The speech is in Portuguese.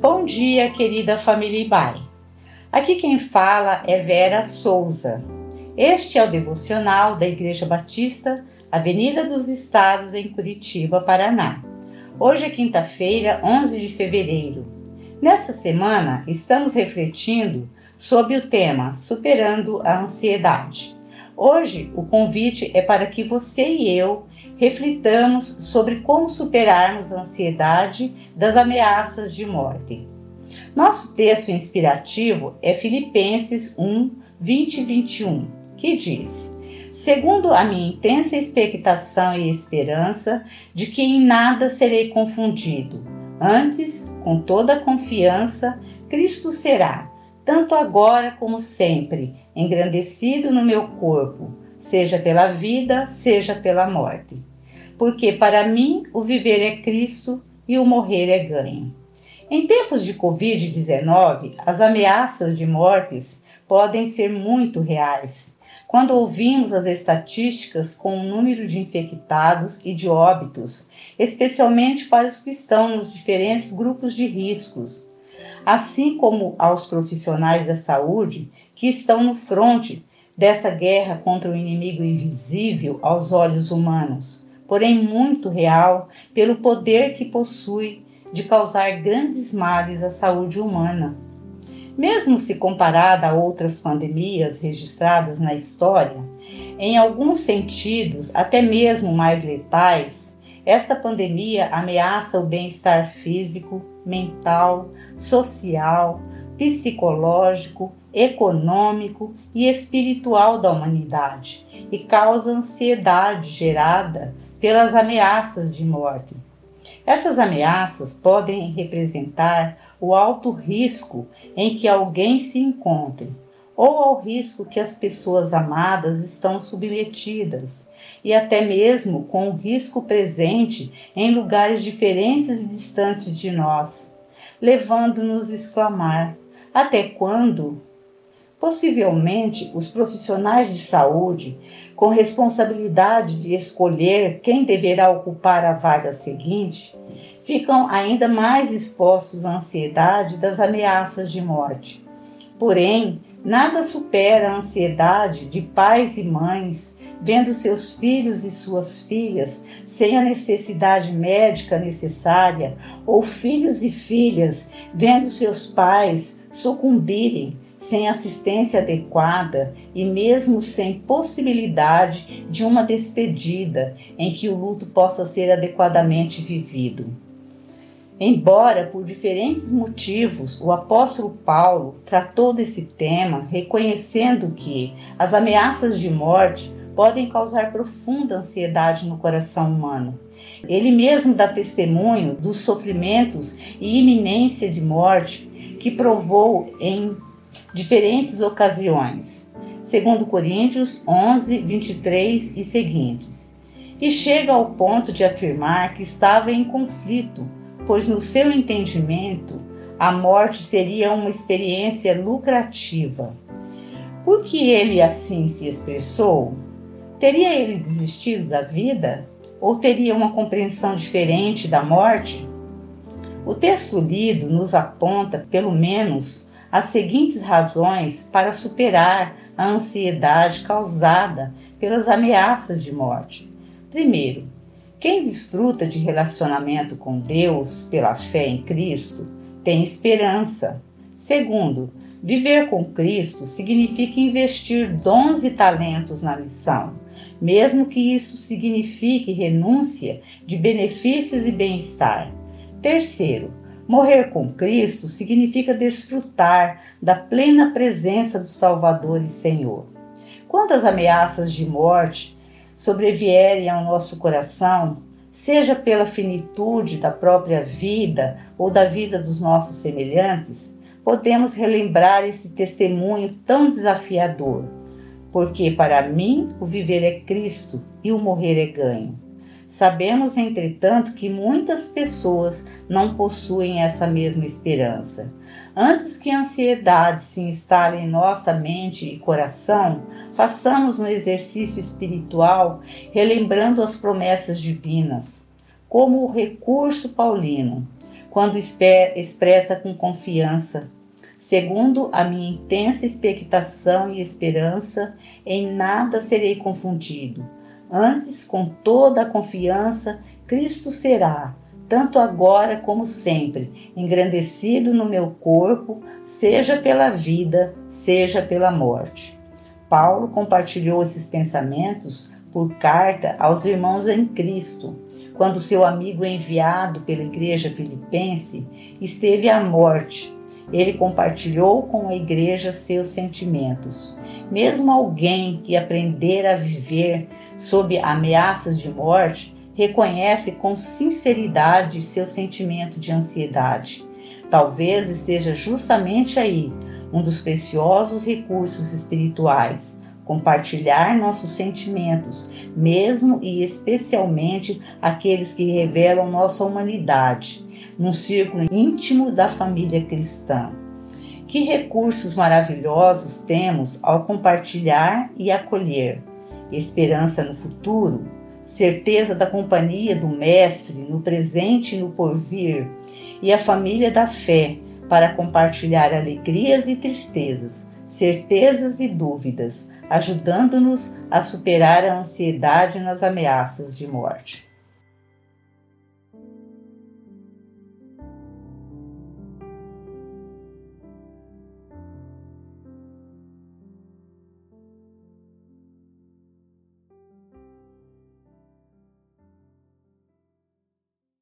Bom dia, querida família Ibai. Aqui quem fala é Vera Souza. Este é o devocional da Igreja Batista, Avenida dos Estados, em Curitiba, Paraná. Hoje é quinta-feira, 11 de fevereiro. Nesta semana, estamos refletindo sobre o tema Superando a Ansiedade. Hoje, o convite é para que você e eu reflitamos sobre como superarmos a ansiedade das ameaças de morte. Nosso texto inspirativo é Filipenses 1, 20 e 21, que diz: Segundo a minha intensa expectação e esperança de que em nada serei confundido, antes, com toda confiança, Cristo será, tanto agora como sempre, engrandecido no meu corpo, seja pela vida, seja pela morte. Porque para mim o viver é Cristo e o morrer é ganho. Em tempos de Covid-19, as ameaças de mortes podem ser muito reais. Quando ouvimos as estatísticas com o número de infectados e de óbitos, especialmente para os que estão nos diferentes grupos de riscos, assim como aos profissionais da saúde que estão no fronte dessa guerra contra o inimigo invisível aos olhos humanos, porém muito real pelo poder que possui de causar grandes males à saúde humana. Mesmo se comparada a outras pandemias registradas na história, em alguns sentidos até mesmo mais letais, esta pandemia ameaça o bem-estar físico, mental, social, psicológico, econômico e espiritual da humanidade e causa ansiedade gerada pelas ameaças de morte. Essas ameaças podem representar o alto risco em que alguém se encontre, ou ao risco que as pessoas amadas estão submetidas, e até mesmo com o risco presente em lugares diferentes e distantes de nós, levando-nos a exclamar: até quando? Possivelmente, os profissionais de saúde, com responsabilidade de escolher quem deverá ocupar a vaga seguinte, ficam ainda mais expostos à ansiedade das ameaças de morte. Porém, nada supera a ansiedade de pais e mães vendo seus filhos e suas filhas sem a necessidade médica necessária, ou filhos e filhas vendo seus pais sucumbirem sem assistência adequada e mesmo sem possibilidade de uma despedida em que o luto possa ser adequadamente vivido. Embora por diferentes motivos o apóstolo Paulo tratou desse tema, reconhecendo que as ameaças de morte podem causar profunda ansiedade no coração humano. Ele mesmo dá testemunho dos sofrimentos e iminência de morte que provou em diferentes ocasiões, segundo Coríntios 11, 23 e seguintes. E chega ao ponto de afirmar que estava em conflito, pois no seu entendimento a morte seria uma experiência lucrativa. Por que ele assim se expressou? Teria ele desistido da vida? Ou teria uma compreensão diferente da morte? O texto lido nos aponta, pelo menos, as seguintes razões para superar a ansiedade causada pelas ameaças de morte. Primeiro, quem desfruta de relacionamento com Deus pela fé em Cristo tem esperança. Segundo, viver com Cristo significa investir dons e talentos na missão mesmo que isso signifique renúncia de benefícios e bem-estar. Terceiro, morrer com Cristo significa desfrutar da plena presença do Salvador e Senhor. Quando as ameaças de morte sobrevierem ao nosso coração, seja pela finitude da própria vida ou da vida dos nossos semelhantes, podemos relembrar esse testemunho tão desafiador porque para mim o viver é Cristo e o morrer é ganho. Sabemos, entretanto, que muitas pessoas não possuem essa mesma esperança. Antes que a ansiedade se instale em nossa mente e coração, façamos um exercício espiritual relembrando as promessas divinas, como o recurso paulino. quando expressa com confiança. Segundo a minha intensa expectação e esperança, em nada serei confundido. Antes, com toda a confiança, Cristo será, tanto agora como sempre, engrandecido no meu corpo, seja pela vida, seja pela morte. Paulo compartilhou esses pensamentos por carta aos irmãos em Cristo, quando seu amigo enviado pela igreja filipense esteve à morte. Ele compartilhou com a igreja seus sentimentos. Mesmo alguém que aprender a viver sob ameaças de morte reconhece com sinceridade seu sentimento de ansiedade. Talvez esteja justamente aí um dos preciosos recursos espirituais compartilhar nossos sentimentos, mesmo e especialmente aqueles que revelam nossa humanidade, num círculo íntimo da família cristã. Que recursos maravilhosos temos ao compartilhar e acolher esperança no futuro, certeza da companhia do Mestre no presente e no porvir, e a família da fé para compartilhar alegrias e tristezas, certezas e dúvidas, ajudando-nos a superar a ansiedade nas ameaças de morte.